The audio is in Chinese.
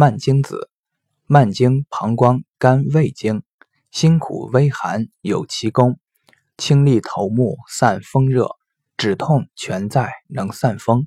蔓荆子，蔓荆膀胱肝胃经，辛苦微寒有其功，清利头目散风热，止痛全在能散风。